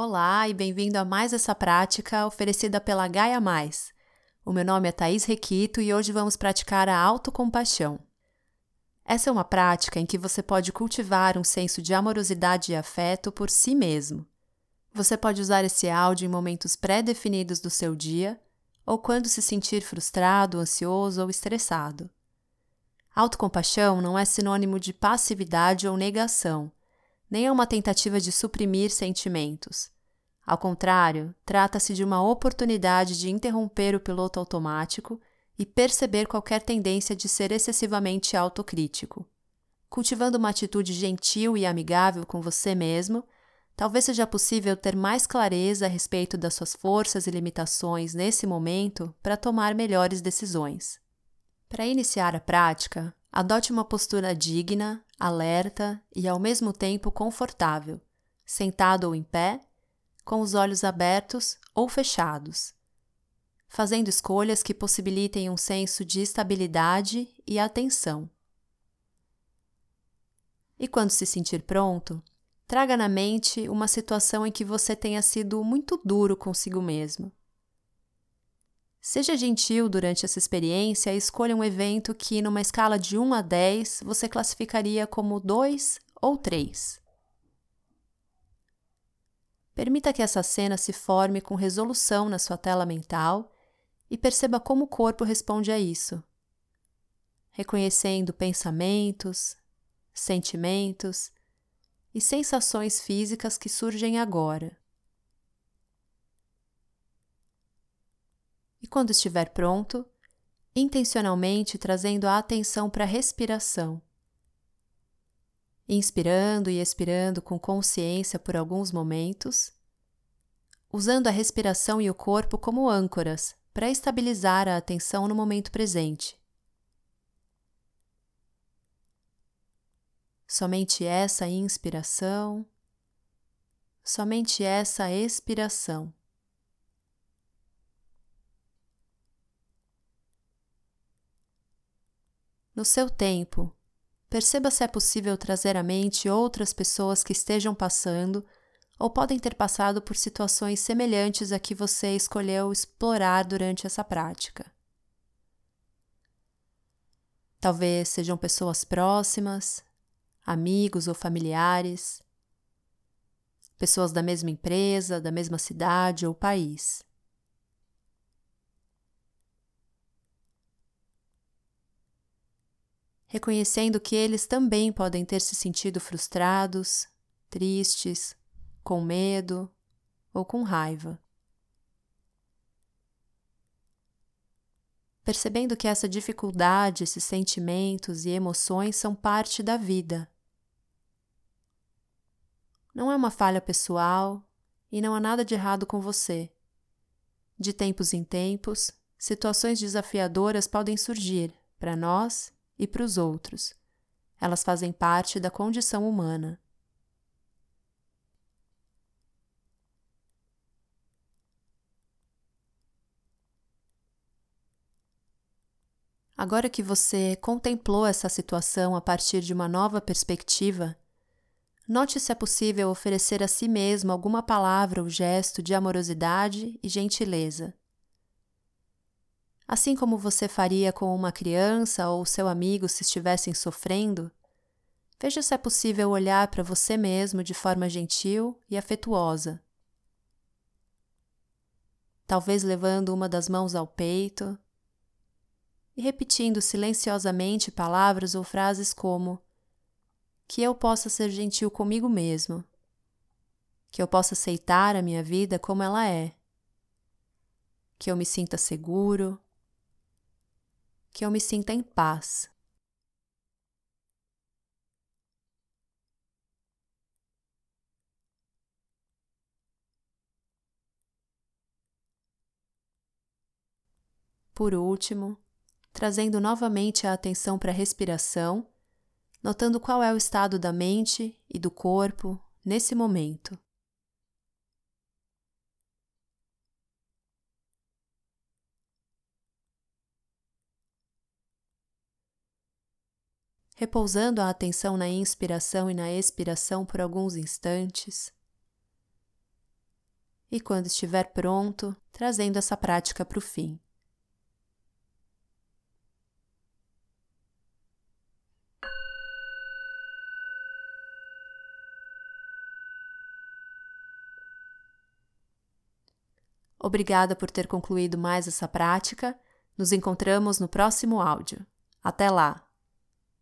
Olá e bem-vindo a mais essa prática oferecida pela Gaia Mais. O meu nome é Thaís Requito e hoje vamos praticar a autocompaixão. Essa é uma prática em que você pode cultivar um senso de amorosidade e afeto por si mesmo. Você pode usar esse áudio em momentos pré-definidos do seu dia ou quando se sentir frustrado, ansioso ou estressado. Autocompaixão não é sinônimo de passividade ou negação nem é uma tentativa de suprimir sentimentos. Ao contrário, trata-se de uma oportunidade de interromper o piloto automático e perceber qualquer tendência de ser excessivamente autocrítico. Cultivando uma atitude gentil e amigável com você mesmo, talvez seja possível ter mais clareza a respeito das suas forças e limitações nesse momento para tomar melhores decisões. Para iniciar a prática, adote uma postura digna, alerta e ao mesmo tempo confortável, sentado ou em pé, com os olhos abertos ou fechados, fazendo escolhas que possibilitem um senso de estabilidade e atenção. E quando se sentir pronto, traga na mente uma situação em que você tenha sido muito duro consigo mesmo Seja gentil durante essa experiência e escolha um evento que, numa escala de 1 a 10, você classificaria como 2 ou 3. Permita que essa cena se forme com resolução na sua tela mental e perceba como o corpo responde a isso, reconhecendo pensamentos, sentimentos e sensações físicas que surgem agora. E, quando estiver pronto, intencionalmente trazendo a atenção para a respiração. Inspirando e expirando com consciência por alguns momentos, usando a respiração e o corpo como âncoras para estabilizar a atenção no momento presente. Somente essa inspiração, somente essa expiração. No seu tempo, perceba se é possível trazer à mente outras pessoas que estejam passando ou podem ter passado por situações semelhantes a que você escolheu explorar durante essa prática. Talvez sejam pessoas próximas, amigos ou familiares, pessoas da mesma empresa, da mesma cidade ou país. Reconhecendo que eles também podem ter se sentido frustrados, tristes, com medo ou com raiva. Percebendo que essa dificuldade, esses sentimentos e emoções são parte da vida. Não é uma falha pessoal e não há nada de errado com você. De tempos em tempos, situações desafiadoras podem surgir para nós e para os outros. Elas fazem parte da condição humana. Agora que você contemplou essa situação a partir de uma nova perspectiva, note se é possível oferecer a si mesmo alguma palavra ou gesto de amorosidade e gentileza assim como você faria com uma criança ou seu amigo se estivessem sofrendo, veja se é possível olhar para você mesmo de forma gentil e afetuosa. Talvez levando uma das mãos ao peito e repetindo silenciosamente palavras ou frases como: Que eu possa ser gentil comigo mesmo, que eu possa aceitar a minha vida como ela é, que eu me sinta seguro, que eu me sinta em paz. Por último, trazendo novamente a atenção para a respiração, notando qual é o estado da mente e do corpo nesse momento. Repousando a atenção na inspiração e na expiração por alguns instantes. e, quando estiver pronto, trazendo essa prática para o fim. Obrigada por ter concluído mais essa prática. Nos encontramos no próximo áudio. Até lá!